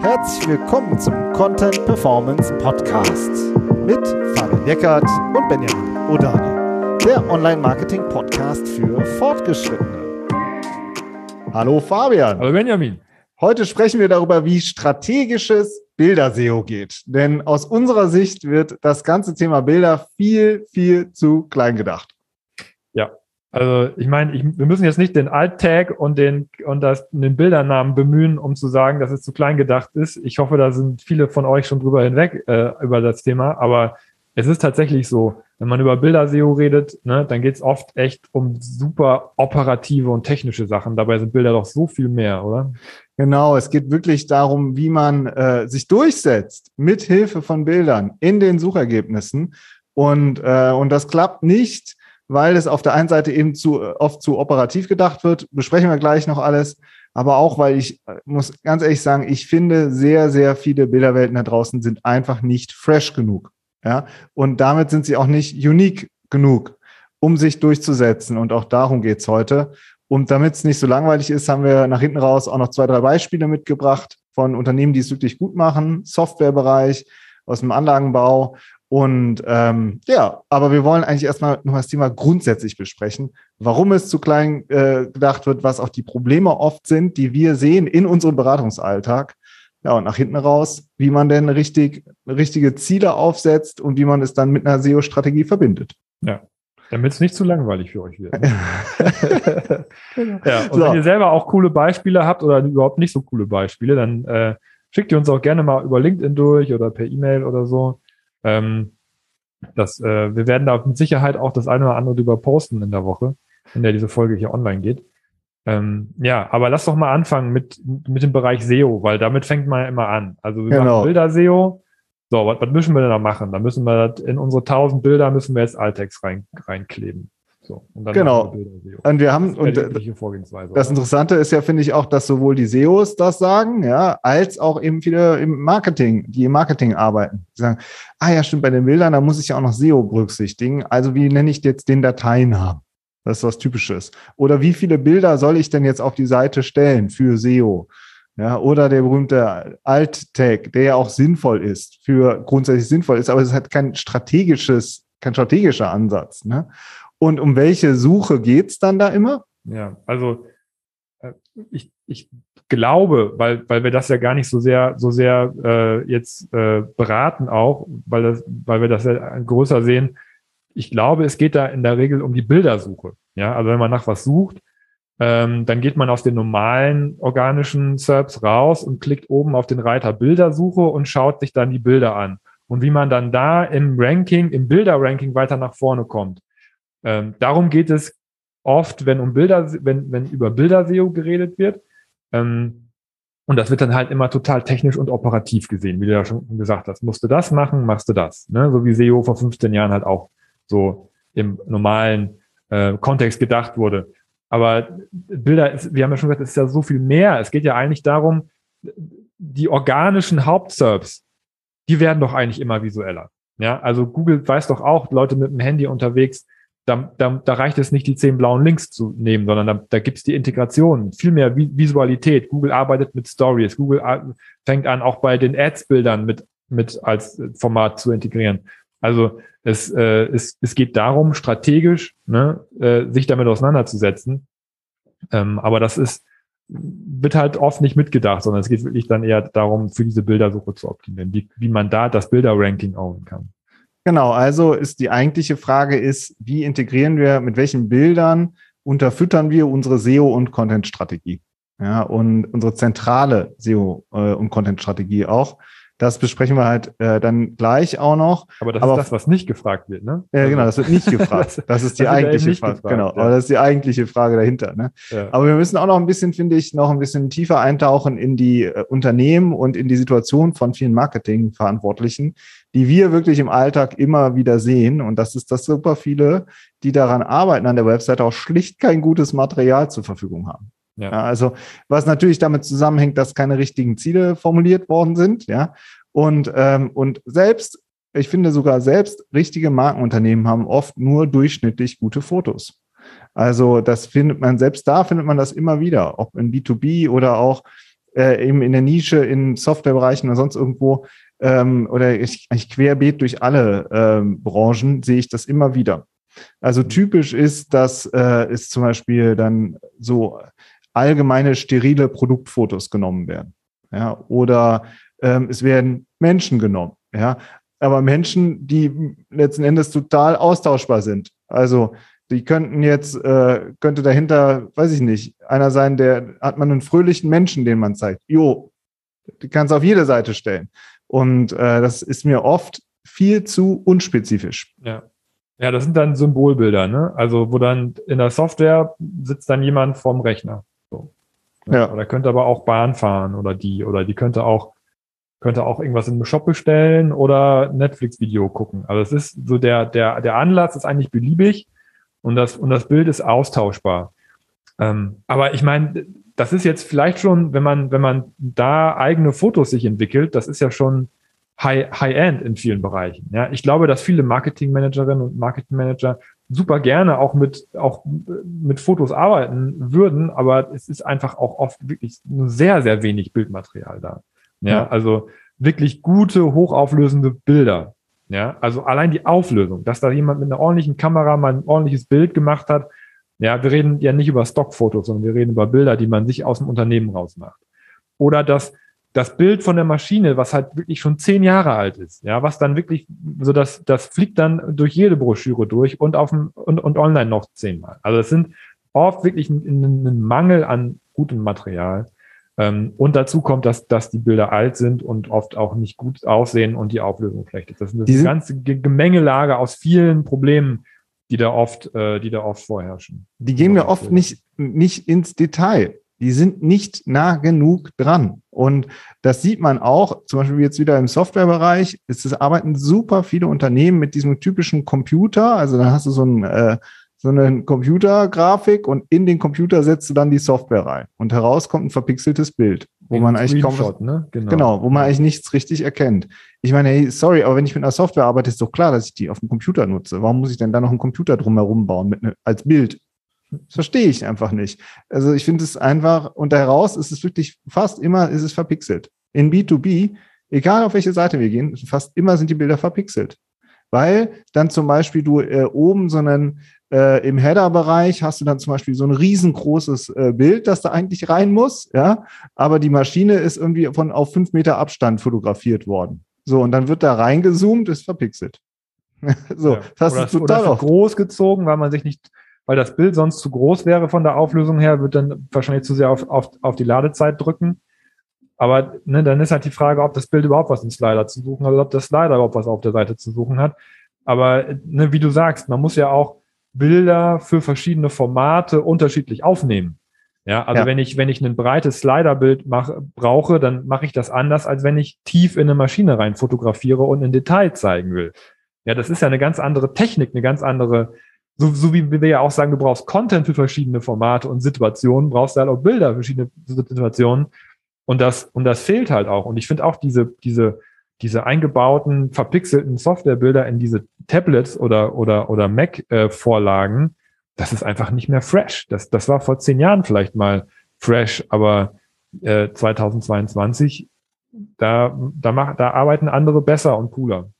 Herzlich willkommen zum Content Performance Podcast mit Fabian Eckert und Benjamin Odani, der Online-Marketing-Podcast für Fortgeschrittene. Hallo Fabian. Hallo Benjamin. Heute sprechen wir darüber, wie strategisches Bilder-SEO geht. Denn aus unserer Sicht wird das ganze Thema Bilder viel, viel zu klein gedacht. Ja, also ich meine, ich, wir müssen jetzt nicht den Alt-Tag und den und das, den Bildernamen bemühen, um zu sagen, dass es zu klein gedacht ist. Ich hoffe, da sind viele von euch schon drüber hinweg äh, über das Thema, aber es ist tatsächlich so, wenn man über Bilder-SEO redet, ne, dann geht es oft echt um super operative und technische Sachen. Dabei sind Bilder doch so viel mehr, oder? Genau, es geht wirklich darum, wie man äh, sich durchsetzt mit Hilfe von Bildern in den Suchergebnissen. Und, äh, und das klappt nicht, weil es auf der einen Seite eben zu oft zu operativ gedacht wird. Besprechen wir gleich noch alles. Aber auch, weil ich äh, muss ganz ehrlich sagen, ich finde, sehr, sehr viele Bilderwelten da draußen sind einfach nicht fresh genug. Ja, und damit sind sie auch nicht unique genug, um sich durchzusetzen. Und auch darum geht's heute. Und damit es nicht so langweilig ist, haben wir nach hinten raus auch noch zwei, drei Beispiele mitgebracht von Unternehmen, die es wirklich gut machen, Softwarebereich, aus dem Anlagenbau. Und ähm, ja, aber wir wollen eigentlich erstmal noch das Thema grundsätzlich besprechen, warum es zu klein äh, gedacht wird, was auch die Probleme oft sind, die wir sehen in unserem Beratungsalltag. Ja, und nach hinten raus, wie man denn richtig richtige Ziele aufsetzt und wie man es dann mit einer SEO-Strategie verbindet. Ja, damit es nicht zu langweilig für euch wird. Ne? ja, und so. wenn ihr selber auch coole Beispiele habt oder überhaupt nicht so coole Beispiele, dann äh, schickt ihr uns auch gerne mal über LinkedIn durch oder per E-Mail oder so. Ähm, das, äh, wir werden da mit Sicherheit auch das eine oder andere drüber posten in der Woche, in der diese Folge hier online geht. Ähm, ja, aber lass doch mal anfangen mit, mit dem Bereich SEO, weil damit fängt man ja immer an. Also wir genau. machen Bilder-SEO. So, was, was müssen wir denn da machen? Da müssen wir in unsere tausend Bilder müssen wir jetzt Altext rein, reinkleben. So, und dann genau. Und wir haben und Vorgehensweise, das Interessante ist ja, finde ich auch, dass sowohl die SEOs das sagen, ja, als auch eben viele im Marketing, die im Marketing arbeiten. Die sagen, ah ja, stimmt, bei den Bildern, da muss ich ja auch noch SEO berücksichtigen. Also wie nenne ich jetzt den Dateinamen? Das ist was Typisches. Oder wie viele Bilder soll ich denn jetzt auf die Seite stellen für SEO? Ja, oder der berühmte Alt-Tag, der ja auch sinnvoll ist, für grundsätzlich sinnvoll ist, aber es hat kein strategisches, kein strategischer Ansatz. Ne? Und um welche Suche geht's dann da immer? Ja, also äh, ich, ich glaube, weil, weil wir das ja gar nicht so sehr, so sehr äh, jetzt äh, beraten auch, weil, das, weil wir das ja größer sehen, ich glaube, es geht da in der Regel um die Bildersuche. Ja, also wenn man nach was sucht, ähm, dann geht man aus den normalen organischen SERPs raus und klickt oben auf den Reiter Bildersuche und schaut sich dann die Bilder an. Und wie man dann da im Ranking, im Bilderranking weiter nach vorne kommt. Ähm, darum geht es oft, wenn um Bilder, wenn, wenn über Bilder-SEO geredet wird. Ähm, und das wird dann halt immer total technisch und operativ gesehen, wie du ja schon gesagt hast. Musst du das machen, machst du das. Ne? So wie SEO vor 15 Jahren halt auch so im normalen äh, Kontext gedacht wurde. Aber Bilder, ist, wir haben ja schon gesagt, es ist ja so viel mehr. Es geht ja eigentlich darum, die organischen Hauptserbs, die werden doch eigentlich immer visueller. Ja, also Google weiß doch auch, Leute mit dem Handy unterwegs, da, da, da reicht es nicht, die zehn blauen Links zu nehmen, sondern da, da gibt es die Integration, viel mehr Visualität. Google arbeitet mit Stories. Google fängt an, auch bei den Ads-Bildern mit, mit als Format zu integrieren. Also es, äh, es, es geht darum, strategisch ne, äh, sich damit auseinanderzusetzen. Ähm, aber das ist, wird halt oft nicht mitgedacht, sondern es geht wirklich dann eher darum, für diese Bildersuche zu optimieren, wie, wie man da das Bilderranking own kann. Genau, also ist die eigentliche Frage ist, wie integrieren wir, mit welchen Bildern unterfüttern wir unsere SEO- und Content-Strategie? Ja, und unsere zentrale SEO- äh, und Content-Strategie auch. Das besprechen wir halt äh, dann gleich auch noch. Aber das aber, ist das, was nicht gefragt wird, ne? Ja, genau, das wird nicht gefragt. Das ist die das eigentliche Frage. Gefragt, genau, ja. aber das ist die eigentliche Frage dahinter. Ne? Ja. Aber wir müssen auch noch ein bisschen, finde ich, noch ein bisschen tiefer eintauchen in die äh, Unternehmen und in die Situation von vielen Marketingverantwortlichen, die wir wirklich im Alltag immer wieder sehen. Und das ist, dass super viele, die daran arbeiten an der Webseite, auch schlicht kein gutes Material zur Verfügung haben. Ja. ja. also was natürlich damit zusammenhängt, dass keine richtigen Ziele formuliert worden sind, ja. Und, ähm, und selbst, ich finde sogar selbst richtige Markenunternehmen haben oft nur durchschnittlich gute Fotos. Also das findet man, selbst da findet man das immer wieder, ob in B2B oder auch äh, eben in der Nische, in Softwarebereichen oder sonst irgendwo ähm, oder ich, eigentlich querbeet durch alle ähm, Branchen sehe ich das immer wieder. Also typisch ist, dass äh, es zum Beispiel dann so allgemeine sterile Produktfotos genommen werden. Ja, oder ähm, es werden Menschen genommen. Ja, aber Menschen, die letzten Endes total austauschbar sind. Also die könnten jetzt, äh, könnte dahinter, weiß ich nicht, einer sein, der hat man einen fröhlichen Menschen, den man zeigt. Jo, die kann es auf jede Seite stellen. Und äh, das ist mir oft viel zu unspezifisch. Ja. Ja, das sind dann Symbolbilder, ne? Also, wo dann in der Software sitzt dann jemand vorm Rechner. So. Ja. Oder könnte aber auch Bahn fahren oder die, oder die könnte auch, könnte auch irgendwas im Shop bestellen oder Netflix-Video gucken. Also es ist so der, der, der Anlass ist eigentlich beliebig und das, und das Bild ist austauschbar. Ähm, aber ich meine, das ist jetzt vielleicht schon, wenn man, wenn man da eigene Fotos sich entwickelt, das ist ja schon High-End High in vielen Bereichen. Ja, ich glaube, dass viele Marketingmanagerinnen und Marketingmanager super gerne auch mit, auch mit Fotos arbeiten würden, aber es ist einfach auch oft wirklich nur sehr, sehr wenig Bildmaterial da. Ja, ja. also wirklich gute, hochauflösende Bilder. Ja, also allein die Auflösung, dass da jemand mit einer ordentlichen Kamera mal ein ordentliches Bild gemacht hat. Ja, wir reden ja nicht über Stockfotos, sondern wir reden über Bilder, die man sich aus dem Unternehmen rausmacht. Oder dass das Bild von der Maschine, was halt wirklich schon zehn Jahre alt ist, ja, was dann wirklich, so dass das fliegt dann durch jede Broschüre durch und auf dem und, und online noch zehnmal. Also es sind oft wirklich ein, ein Mangel an gutem Material. Ähm, und dazu kommt, dass, dass die Bilder alt sind und oft auch nicht gut aussehen und die Auflösung schlecht ist. Das ist eine ganze Gemengelage aus vielen Problemen, die da oft, äh, die da oft vorherrschen. Die gehen mir oft nicht, nicht ins Detail die sind nicht nah genug dran. Und das sieht man auch, zum Beispiel jetzt wieder im Softwarebereich, es arbeiten super viele Unternehmen mit diesem typischen Computer. Also dann hast du so ein äh, so eine Computergrafik und in den Computer setzt du dann die Software rein und heraus kommt ein verpixeltes Bild, wo man eigentlich kaum ne? genau. genau, wo man eigentlich nichts richtig erkennt. Ich meine, hey, sorry, aber wenn ich mit einer Software arbeite, ist doch klar, dass ich die auf dem Computer nutze. Warum muss ich denn da noch einen Computer drumherum bauen mit ne, als Bild? Das verstehe ich einfach nicht. Also ich finde es einfach, und daraus ist es wirklich fast immer, ist es verpixelt. In B2B, egal auf welche Seite wir gehen, fast immer sind die Bilder verpixelt. Weil dann zum Beispiel du äh, oben so einen, äh, im Header-Bereich hast du dann zum Beispiel so ein riesengroßes äh, Bild, das da eigentlich rein muss, ja, aber die Maschine ist irgendwie von auf fünf Meter Abstand fotografiert worden. So, und dann wird da reingezoomt, ist verpixelt. so, ja. das hast du total oder groß gezogen, weil man sich nicht weil das Bild sonst zu groß wäre von der Auflösung her, wird dann wahrscheinlich zu sehr auf, auf, auf die Ladezeit drücken. Aber ne, dann ist halt die Frage, ob das Bild überhaupt was im Slider zu suchen hat oder ob das Slider überhaupt was auf der Seite zu suchen hat. Aber ne, wie du sagst, man muss ja auch Bilder für verschiedene Formate unterschiedlich aufnehmen. Ja, also ja. wenn ich, wenn ich ein breites Sliderbild mach, brauche, dann mache ich das anders, als wenn ich tief in eine Maschine rein fotografiere und ein Detail zeigen will. Ja, das ist ja eine ganz andere Technik, eine ganz andere so, so wie wir ja auch sagen, du brauchst Content für verschiedene Formate und Situationen, brauchst du halt auch Bilder für verschiedene Situationen. Und das, und das fehlt halt auch. Und ich finde auch diese, diese, diese eingebauten, verpixelten Softwarebilder in diese Tablets oder, oder, oder Mac-Vorlagen, äh, das ist einfach nicht mehr fresh. Das, das war vor zehn Jahren vielleicht mal fresh, aber äh, 2022, da, da, mach, da arbeiten andere besser und cooler.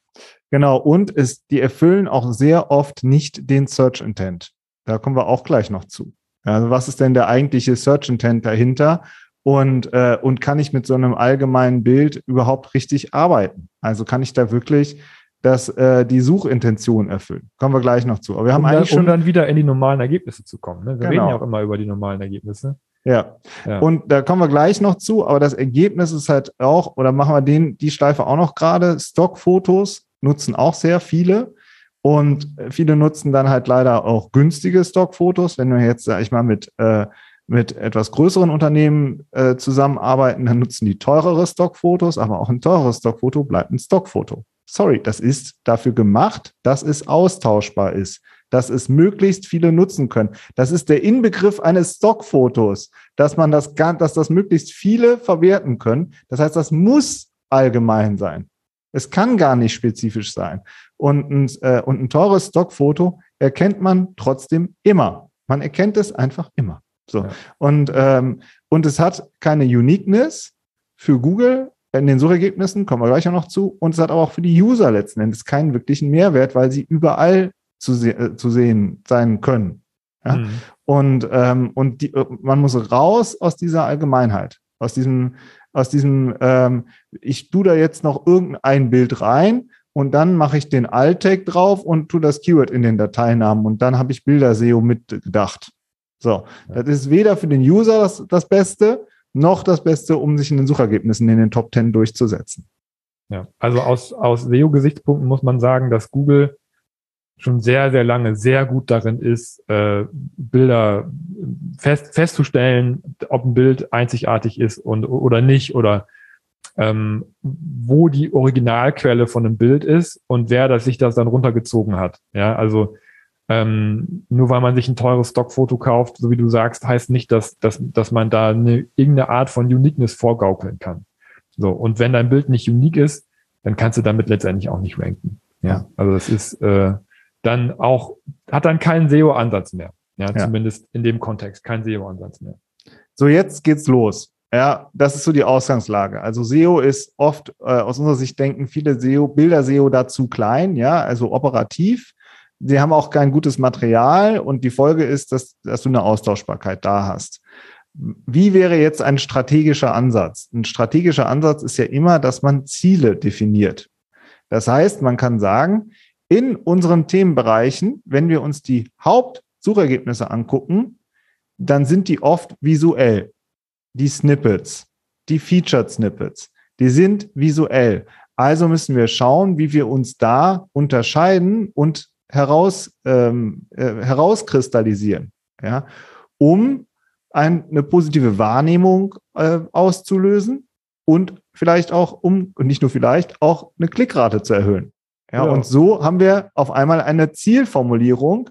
Genau, und es, die erfüllen auch sehr oft nicht den Search Intent. Da kommen wir auch gleich noch zu. Also was ist denn der eigentliche Search Intent dahinter? Und, äh, und kann ich mit so einem allgemeinen Bild überhaupt richtig arbeiten? Also kann ich da wirklich das, äh, die Suchintention erfüllen? Kommen wir gleich noch zu. Aber wir haben um eigentlich dann, schon. Um dann wieder in die normalen Ergebnisse zu kommen. Ne? Wir genau. reden ja auch immer über die normalen Ergebnisse. Ja. ja. Und da kommen wir gleich noch zu, aber das Ergebnis ist halt auch, oder machen wir den, die Schleife auch noch gerade, Stockfotos nutzen auch sehr viele. Und viele nutzen dann halt leider auch günstige Stockfotos. Wenn wir jetzt, sag ich mal, mit, äh, mit etwas größeren Unternehmen äh, zusammenarbeiten, dann nutzen die teurere Stockfotos, aber auch ein teures Stockfoto bleibt ein Stockfoto. Sorry, das ist dafür gemacht, dass es austauschbar ist, dass es möglichst viele nutzen können. Das ist der Inbegriff eines Stockfotos, dass man das, dass das möglichst viele verwerten können. Das heißt, das muss allgemein sein. Es kann gar nicht spezifisch sein. Und ein, äh, und ein teures Stockfoto erkennt man trotzdem immer. Man erkennt es einfach immer. So. Ja. Und, ähm, und es hat keine Uniqueness für Google in den Suchergebnissen, kommen wir gleich auch noch zu. Und es hat aber auch für die User letzten Endes keinen wirklichen Mehrwert, weil sie überall zu, se äh, zu sehen sein können. Ja? Mhm. Und, ähm, und die, äh, man muss raus aus dieser Allgemeinheit, aus diesem, aus diesem, ähm, ich tu da jetzt noch irgendein Bild rein und dann mache ich den Alt-Tag drauf und tu das Keyword in den Dateinamen und dann habe ich Bilder-SEO mitgedacht. So, das ist weder für den User das, das Beste, noch das Beste, um sich in den Suchergebnissen in den Top 10 durchzusetzen. Ja, also aus, aus SEO-Gesichtspunkten muss man sagen, dass Google schon sehr, sehr lange sehr gut darin ist, äh, Bilder fest, festzustellen, ob ein Bild einzigartig ist und oder nicht oder ähm, wo die Originalquelle von einem Bild ist und wer das sich das dann runtergezogen hat. Ja, also ähm, nur weil man sich ein teures Stockfoto kauft, so wie du sagst, heißt nicht, dass, dass, dass man da eine, irgendeine Art von Uniqueness vorgaukeln kann. So, und wenn dein Bild nicht unique ist, dann kannst du damit letztendlich auch nicht ranken. Ja, also das ist äh, dann auch, hat dann keinen SEO-Ansatz mehr. Ja, ja, zumindest in dem Kontext, kein SEO-Ansatz mehr. So, jetzt geht's los. Ja, das ist so die Ausgangslage. Also SEO ist oft, äh, aus unserer Sicht denken viele SEO, Bilder SEO da zu klein, ja, also operativ. Sie haben auch kein gutes Material und die Folge ist, dass, dass du eine Austauschbarkeit da hast. Wie wäre jetzt ein strategischer Ansatz? Ein strategischer Ansatz ist ja immer, dass man Ziele definiert. Das heißt, man kann sagen, in unseren Themenbereichen, wenn wir uns die Hauptsuchergebnisse angucken, dann sind die oft visuell. Die Snippets, die Featured Snippets, die sind visuell. Also müssen wir schauen, wie wir uns da unterscheiden und heraus, ähm, äh, herauskristallisieren, ja, um ein, eine positive Wahrnehmung äh, auszulösen und vielleicht auch, um, und nicht nur vielleicht, auch eine Klickrate zu erhöhen. Ja, ja. und so haben wir auf einmal eine Zielformulierung,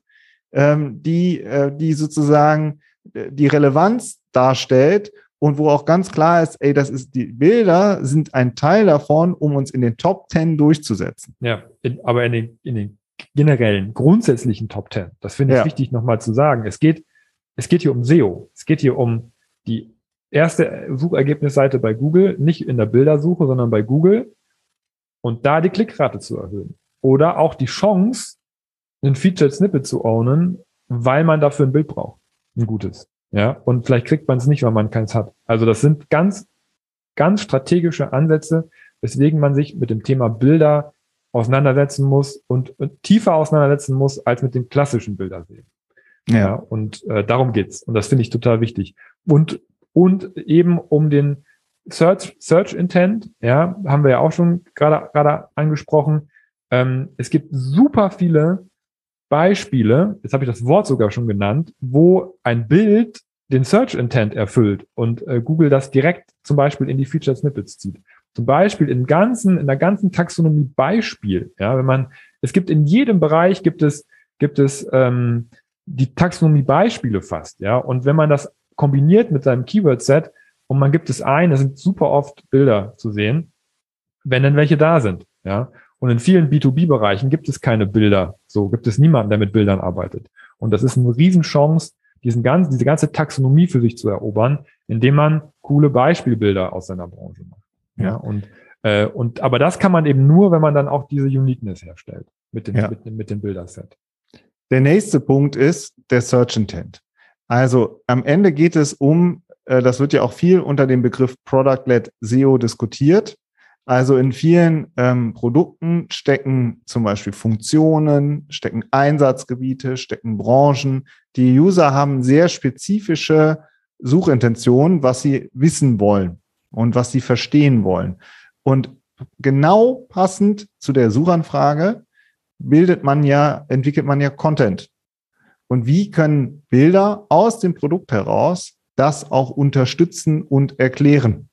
ähm, die, äh, die sozusagen äh, die Relevanz darstellt und wo auch ganz klar ist, ey, das ist, die Bilder sind ein Teil davon, um uns in den Top Ten durchzusetzen. Ja, in, aber in den, in den generellen, grundsätzlichen Top Ten. Das finde ich ja. wichtig nochmal zu sagen. Es geht, es geht hier um SEO. Es geht hier um die erste Suchergebnisseite bei Google, nicht in der Bildersuche, sondern bei Google und da die Klickrate zu erhöhen. Oder auch die Chance, ein Featured Snippet zu ownen, weil man dafür ein Bild braucht. Ein gutes. Ja, und vielleicht kriegt man es nicht, weil man keins hat. Also das sind ganz, ganz strategische Ansätze, weswegen man sich mit dem Thema Bilder auseinandersetzen muss und, und tiefer auseinandersetzen muss als mit dem klassischen Bildersehen. Ja. ja und äh, darum geht's. Und das finde ich total wichtig. Und, und eben um den Search, Search Intent, ja, haben wir ja auch schon gerade, gerade angesprochen. Ähm, es gibt super viele Beispiele, jetzt habe ich das Wort sogar schon genannt, wo ein Bild den Search Intent erfüllt und äh, Google das direkt zum Beispiel in die Featured Snippets zieht. Zum Beispiel in ganzen, in der ganzen Taxonomie Beispiel. Ja, wenn man, es gibt in jedem Bereich gibt es, gibt es ähm, die Taxonomie Beispiele fast. Ja, und wenn man das kombiniert mit seinem Keyword Set und man gibt es ein, da sind super oft Bilder zu sehen, wenn denn welche da sind. Ja, und in vielen B2B-Bereichen gibt es keine Bilder. So gibt es niemanden, der mit Bildern arbeitet. Und das ist eine Riesenchance, diesen ganzen, diese ganze Taxonomie für sich zu erobern, indem man coole Beispielbilder aus seiner Branche macht. Ja, und, äh, und aber das kann man eben nur, wenn man dann auch diese Uniqueness herstellt mit dem, ja. mit, mit dem Bilderset. Der nächste Punkt ist der Search Intent. Also am Ende geht es um, äh, das wird ja auch viel unter dem Begriff Product-led SEO diskutiert. Also in vielen ähm, Produkten stecken zum Beispiel Funktionen, stecken Einsatzgebiete, stecken Branchen. Die User haben sehr spezifische Suchintentionen, was sie wissen wollen und was sie verstehen wollen. Und genau passend zu der Suchanfrage bildet man ja, entwickelt man ja Content. Und wie können Bilder aus dem Produkt heraus das auch unterstützen und erklären?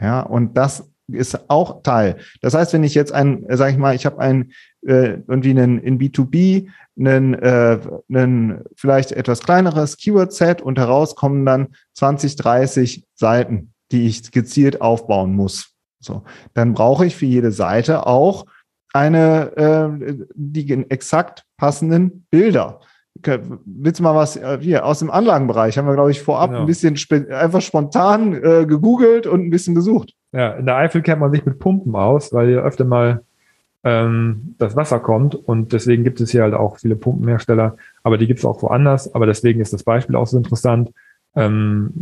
Ja, und das ist auch Teil. Das heißt, wenn ich jetzt ein, sage ich mal, ich habe ein äh, irgendwie einen in B2B einen, äh, einen vielleicht etwas kleineres Keyword-Set und heraus kommen dann 20, 30 Seiten die ich gezielt aufbauen muss. So, dann brauche ich für jede Seite auch eine, äh, die exakt passenden Bilder. willst du mal was äh, hier aus dem Anlagenbereich? Haben wir, glaube ich, vorab genau. ein bisschen einfach spontan äh, gegoogelt und ein bisschen gesucht. Ja, in der Eifel kennt man sich mit Pumpen aus, weil hier öfter mal ähm, das Wasser kommt und deswegen gibt es hier halt auch viele Pumpenhersteller, aber die gibt es auch woanders. Aber deswegen ist das Beispiel auch so interessant. Ähm,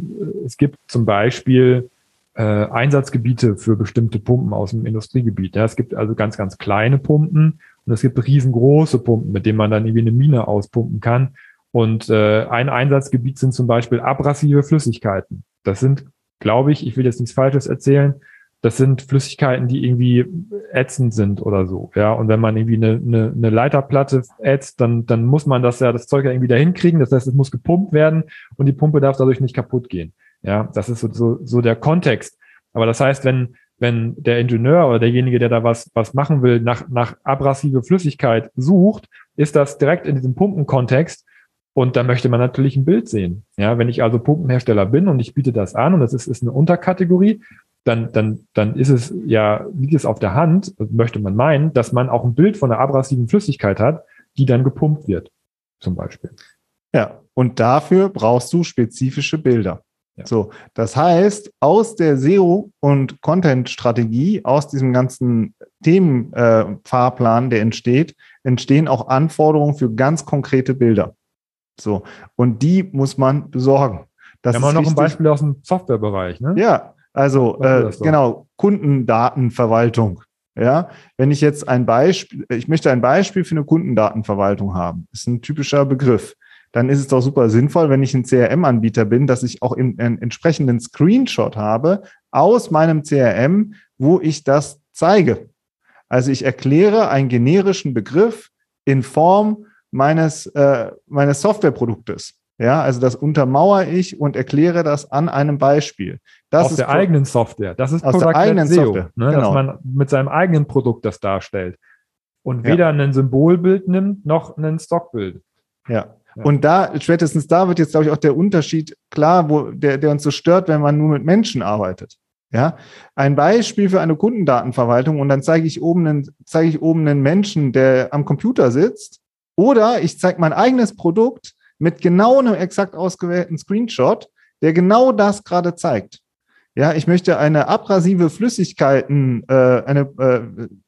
es gibt zum Beispiel äh, Einsatzgebiete für bestimmte Pumpen aus dem Industriegebiet. Ja, es gibt also ganz, ganz kleine Pumpen und es gibt riesengroße Pumpen, mit denen man dann irgendwie eine Mine auspumpen kann. Und äh, ein Einsatzgebiet sind zum Beispiel abrasive Flüssigkeiten. Das sind, glaube ich, ich will jetzt nichts Falsches erzählen, das sind Flüssigkeiten, die irgendwie ätzend sind oder so. Ja, und wenn man irgendwie eine, eine, eine Leiterplatte ätzt, dann, dann muss man das ja, das Zeug ja irgendwie dahin kriegen. Das heißt, es muss gepumpt werden und die Pumpe darf dadurch nicht kaputt gehen. Ja, das ist so, so, so der Kontext. Aber das heißt, wenn, wenn der Ingenieur oder derjenige, der da was, was machen will, nach, nach abrasive Flüssigkeit sucht, ist das direkt in diesem Pumpenkontext. Und da möchte man natürlich ein Bild sehen. Ja, wenn ich also Pumpenhersteller bin und ich biete das an und das ist, ist eine Unterkategorie, dann, dann, dann ist es ja, liegt es auf der Hand, möchte man meinen, dass man auch ein Bild von einer abrasiven Flüssigkeit hat, die dann gepumpt wird, zum Beispiel. Ja, und dafür brauchst du spezifische Bilder. Ja. So, das heißt, aus der SEO und Content-Strategie, aus diesem ganzen Themenfahrplan, äh, der entsteht, entstehen auch Anforderungen für ganz konkrete Bilder. So, und die muss man besorgen. Das Wir haben auch noch ein Beispiel aus dem Softwarebereich, ne? Ja, also äh, genau, Kundendatenverwaltung. Ja, wenn ich jetzt ein Beispiel, ich möchte ein Beispiel für eine Kundendatenverwaltung haben, ist ein typischer Begriff dann ist es doch super sinnvoll, wenn ich ein CRM-Anbieter bin, dass ich auch in, einen entsprechenden Screenshot habe aus meinem CRM, wo ich das zeige. Also ich erkläre einen generischen Begriff in Form meines, äh, meines Softwareproduktes. Ja, also das untermauere ich und erkläre das an einem Beispiel. Das aus der eigenen Software. Das ist aus Product der eigenen SEO, Software. Ne, genau. dass man mit seinem eigenen Produkt das darstellt und weder ja. ein Symbolbild nimmt noch ein Stockbild. Ja, und da, spätestens da wird jetzt, glaube ich, auch der Unterschied klar, wo, der, der uns so stört, wenn man nur mit Menschen arbeitet. Ja, ein Beispiel für eine Kundendatenverwaltung und dann zeige ich oben einen, zeige ich oben einen Menschen, der am Computer sitzt, oder ich zeige mein eigenes Produkt mit genau einem exakt ausgewählten Screenshot, der genau das gerade zeigt. Ja, ich möchte eine abrasive Flüssigkeiten, äh, eine,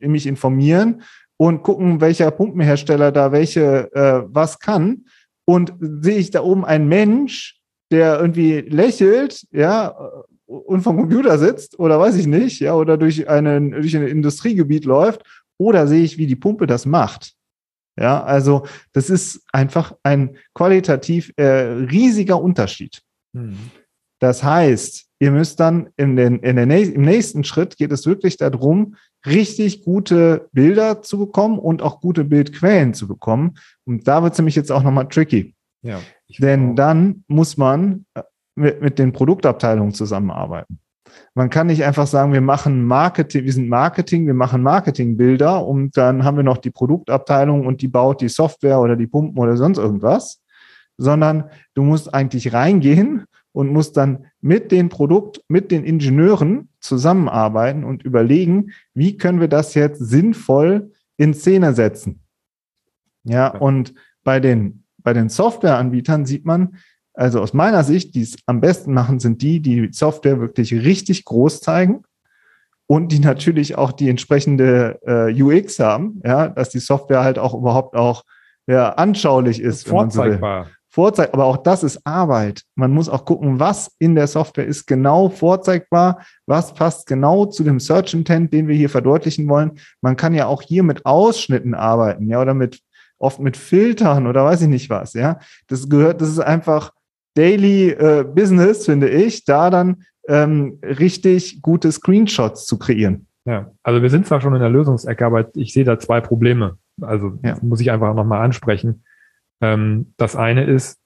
äh, mich informieren und gucken, welcher Pumpenhersteller da welche äh, was kann und sehe ich da oben einen Mensch, der irgendwie lächelt, ja, und vom Computer sitzt oder weiß ich nicht, ja, oder durch, einen, durch ein Industriegebiet läuft, oder sehe ich, wie die Pumpe das macht. Ja, also das ist einfach ein qualitativ äh, riesiger Unterschied. Mhm. Das heißt, ihr müsst dann in den, in der, im nächsten Schritt geht es wirklich darum, richtig gute Bilder zu bekommen und auch gute Bildquellen zu bekommen. Und da wird es nämlich jetzt auch nochmal tricky. Ja, Denn dann muss man äh, mit, mit den Produktabteilungen zusammenarbeiten. Man kann nicht einfach sagen, wir machen Marketing, wir sind Marketing, wir machen Marketingbilder und dann haben wir noch die Produktabteilung und die baut die Software oder die Pumpen oder sonst irgendwas, sondern du musst eigentlich reingehen und muss dann mit den Produkt, mit den Ingenieuren zusammenarbeiten und überlegen, wie können wir das jetzt sinnvoll in Szene setzen. Ja, und bei den, bei den Softwareanbietern sieht man, also aus meiner Sicht, die es am besten machen, sind die, die Software wirklich richtig groß zeigen und die natürlich auch die entsprechende äh, UX haben, ja, dass die Software halt auch überhaupt auch ja, anschaulich ist. Vorzeigbar. So vorzeigt. Aber auch das ist Arbeit. Man muss auch gucken, was in der Software ist genau vorzeigbar, was passt genau zu dem Search Intent, den wir hier verdeutlichen wollen. Man kann ja auch hier mit Ausschnitten arbeiten, ja, oder mit oft mit Filtern oder weiß ich nicht was, ja. Das gehört, das ist einfach Daily äh, Business, finde ich, da dann ähm, richtig gute Screenshots zu kreieren. Ja, also wir sind zwar schon in der Lösungsecke, aber ich sehe da zwei Probleme. Also ja. muss ich einfach nochmal ansprechen. Ähm, das eine ist,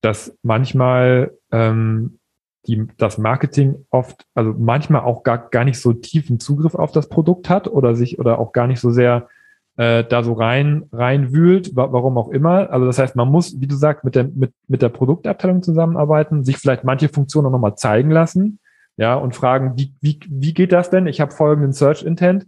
dass manchmal ähm, die, das Marketing oft, also manchmal auch gar, gar nicht so tiefen Zugriff auf das Produkt hat oder sich oder auch gar nicht so sehr äh, da so rein reinwühlt, wa warum auch immer. Also das heißt, man muss, wie du sagst, mit der mit mit der Produktabteilung zusammenarbeiten, sich vielleicht manche Funktionen auch nochmal zeigen lassen, ja, und fragen, wie wie wie geht das denn? Ich habe folgenden Search Intent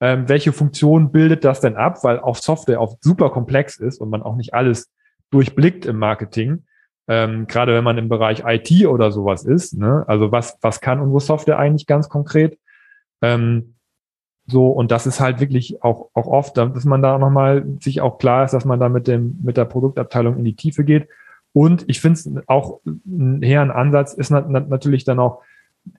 ähm, welche Funktion bildet das denn ab, weil auch Software oft super komplex ist und man auch nicht alles durchblickt im Marketing. Ähm, gerade wenn man im Bereich IT oder sowas ist. Ne? Also was, was kann unsere Software eigentlich ganz konkret? Ähm, so, und das ist halt wirklich auch, auch oft, dass man da nochmal sich auch klar ist, dass man da mit dem, mit der Produktabteilung in die Tiefe geht. Und ich finde es auch ein hehren Ansatz ist natürlich dann auch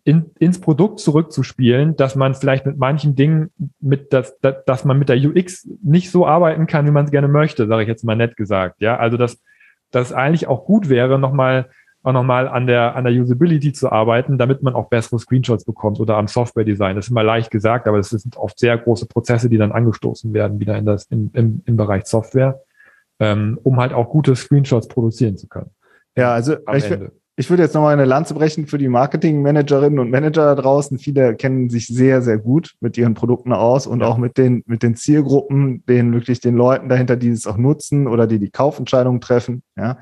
in, ins Produkt zurückzuspielen, dass man vielleicht mit manchen Dingen mit das, das, dass man mit der UX nicht so arbeiten kann, wie man es gerne möchte, sage ich jetzt mal nett gesagt. Ja, also dass das eigentlich auch gut wäre, nochmal auch nochmal an der, an der Usability zu arbeiten, damit man auch bessere Screenshots bekommt oder am Software-Design. Das ist immer leicht gesagt, aber es sind oft sehr große Prozesse, die dann angestoßen werden, wieder in das, in, im, im Bereich Software, ähm, um halt auch gute Screenshots produzieren zu können. Ja, also ich, ich würde jetzt nochmal eine Lanze brechen für die Marketing-Managerinnen und Manager da draußen. Viele kennen sich sehr, sehr gut mit ihren Produkten aus und ja. auch mit den, mit den Zielgruppen, den wirklich den Leuten dahinter, die es auch nutzen oder die die Kaufentscheidungen treffen. Ja.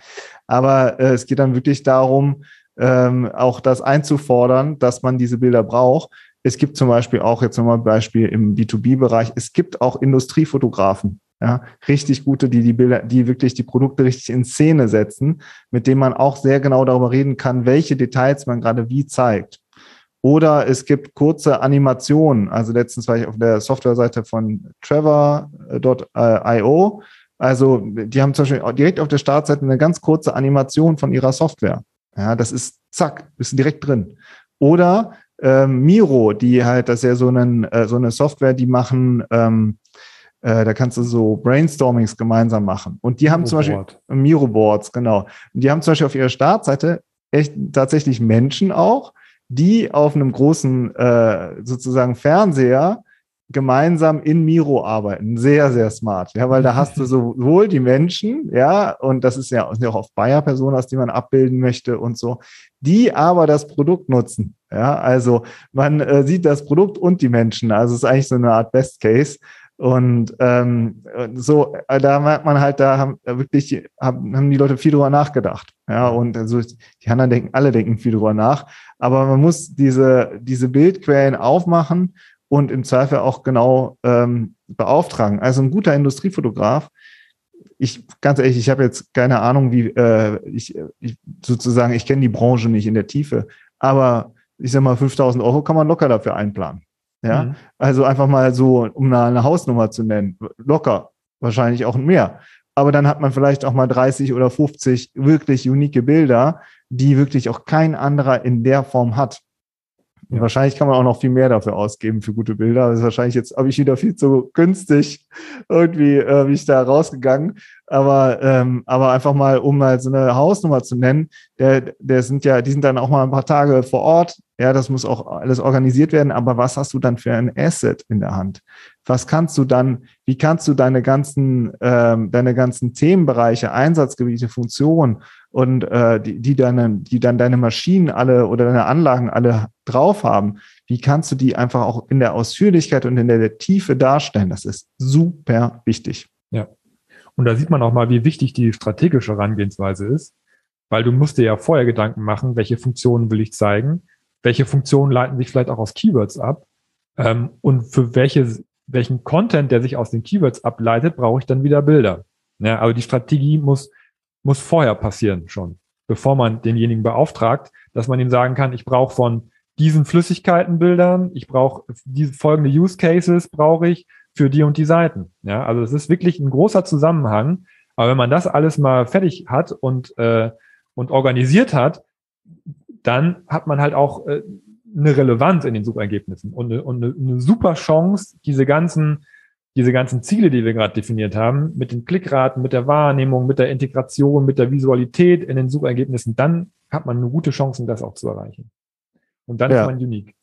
Aber äh, es geht dann wirklich darum, ähm, auch das einzufordern, dass man diese Bilder braucht. Es gibt zum Beispiel auch jetzt nochmal ein Beispiel im B2B-Bereich. Es gibt auch Industriefotografen, ja, richtig gute, die die Bilder, die wirklich die Produkte richtig in Szene setzen, mit denen man auch sehr genau darüber reden kann, welche Details man gerade wie zeigt. Oder es gibt kurze Animationen. Also letztens war ich auf der Softwareseite von Trevor.io. Also die haben zum Beispiel direkt auf der Startseite eine ganz kurze Animation von ihrer Software. Ja, das ist zack, ist direkt drin. Oder ähm, Miro, die halt, das ist ja so, einen, äh, so eine Software, die machen ähm, äh, da kannst du so Brainstormings gemeinsam machen. Und die haben Miro zum Beispiel Miro-Boards, genau. Und die haben zum Beispiel auf ihrer Startseite echt tatsächlich Menschen auch, die auf einem großen äh, sozusagen Fernseher gemeinsam in Miro arbeiten. Sehr, sehr smart. Ja, weil da hast du sowohl die Menschen, ja, und das ist ja auch auf Bayer-Personas, die man abbilden möchte und so, die aber das Produkt nutzen. Ja, also man äh, sieht das Produkt und die Menschen. Also es ist eigentlich so eine Art Best Case. Und ähm, so, äh, da merkt man halt, da haben äh, wirklich haben, haben die Leute viel drüber nachgedacht. Ja, und also die anderen denken, alle denken viel drüber nach. Aber man muss diese, diese Bildquellen aufmachen und im Zweifel auch genau ähm, beauftragen. Also ein guter Industriefotograf, ich ganz ehrlich, ich habe jetzt keine Ahnung, wie äh, ich, ich sozusagen, ich kenne die Branche nicht in der Tiefe, aber ich sag mal, 5000 Euro kann man locker dafür einplanen. Ja, mhm. also einfach mal so, um eine, eine Hausnummer zu nennen, locker, wahrscheinlich auch mehr. Aber dann hat man vielleicht auch mal 30 oder 50 wirklich unique Bilder, die wirklich auch kein anderer in der Form hat. Und wahrscheinlich kann man auch noch viel mehr dafür ausgeben für gute Bilder. Das ist wahrscheinlich jetzt, habe ich wieder viel zu günstig irgendwie, äh, bin ich da rausgegangen. Aber, ähm, aber einfach mal, um mal so eine Hausnummer zu nennen, der, der sind ja, die sind dann auch mal ein paar Tage vor Ort. Ja, das muss auch alles organisiert werden. Aber was hast du dann für ein Asset in der Hand? Was kannst du dann, wie kannst du deine ganzen, ähm, deine ganzen Themenbereiche, Einsatzgebiete, Funktionen und äh, die, die, deine, die dann deine Maschinen alle oder deine Anlagen alle drauf haben, wie kannst du die einfach auch in der Ausführlichkeit und in der Tiefe darstellen? Das ist super wichtig. Ja. Und da sieht man auch mal, wie wichtig die strategische Herangehensweise ist, weil du musst dir ja vorher Gedanken machen, welche Funktionen will ich zeigen, welche Funktionen leiten sich vielleicht auch aus Keywords ab ähm, und für welche, welchen Content, der sich aus den Keywords ableitet, brauche ich dann wieder Bilder. Ja, aber die Strategie muss muss vorher passieren schon, bevor man denjenigen beauftragt, dass man ihm sagen kann, ich brauche von diesen Flüssigkeitenbildern, ich brauche diese folgende Use Cases brauche ich für die und die Seiten. Ja, also es ist wirklich ein großer Zusammenhang. Aber wenn man das alles mal fertig hat und äh, und organisiert hat, dann hat man halt auch äh, eine Relevanz in den Suchergebnissen und eine, und eine, eine super Chance, diese ganzen diese ganzen Ziele, die wir gerade definiert haben, mit den Klickraten, mit der Wahrnehmung, mit der Integration, mit der Visualität in den Suchergebnissen, dann hat man eine gute Chance, das auch zu erreichen. Und dann ja. ist man unique.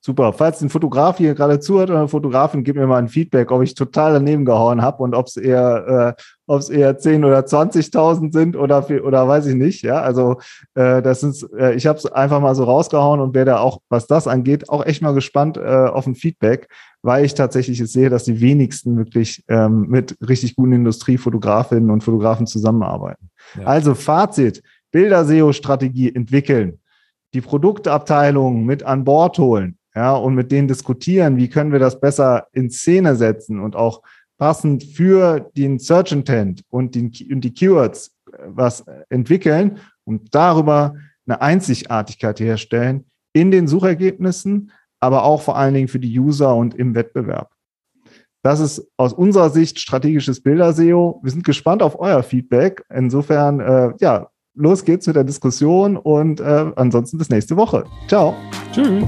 Super. Falls ein Fotograf hier gerade zuhört oder eine Fotografin, gib mir mal ein Feedback, ob ich total daneben gehauen habe und ob es eher, äh, ob es eher 10 oder 20.000 sind oder oder weiß ich nicht. Ja, also äh, das ist, äh, ich habe es einfach mal so rausgehauen und wäre da auch, was das angeht, auch echt mal gespannt äh, auf ein Feedback, weil ich tatsächlich jetzt sehe, dass die wenigsten wirklich ähm, mit richtig guten Industriefotografinnen und Fotografen zusammenarbeiten. Ja. Also Fazit: Bilder-SEO-Strategie entwickeln die Produktabteilung mit an Bord holen, ja, und mit denen diskutieren, wie können wir das besser in Szene setzen und auch passend für den Search Intent und, den, und die Keywords was entwickeln und darüber eine Einzigartigkeit herstellen in den Suchergebnissen, aber auch vor allen Dingen für die User und im Wettbewerb. Das ist aus unserer Sicht strategisches Bilder-SEO. Wir sind gespannt auf euer Feedback. Insofern, äh, ja, los geht's mit der Diskussion und äh, ansonsten bis nächste Woche. Ciao. Tschüss.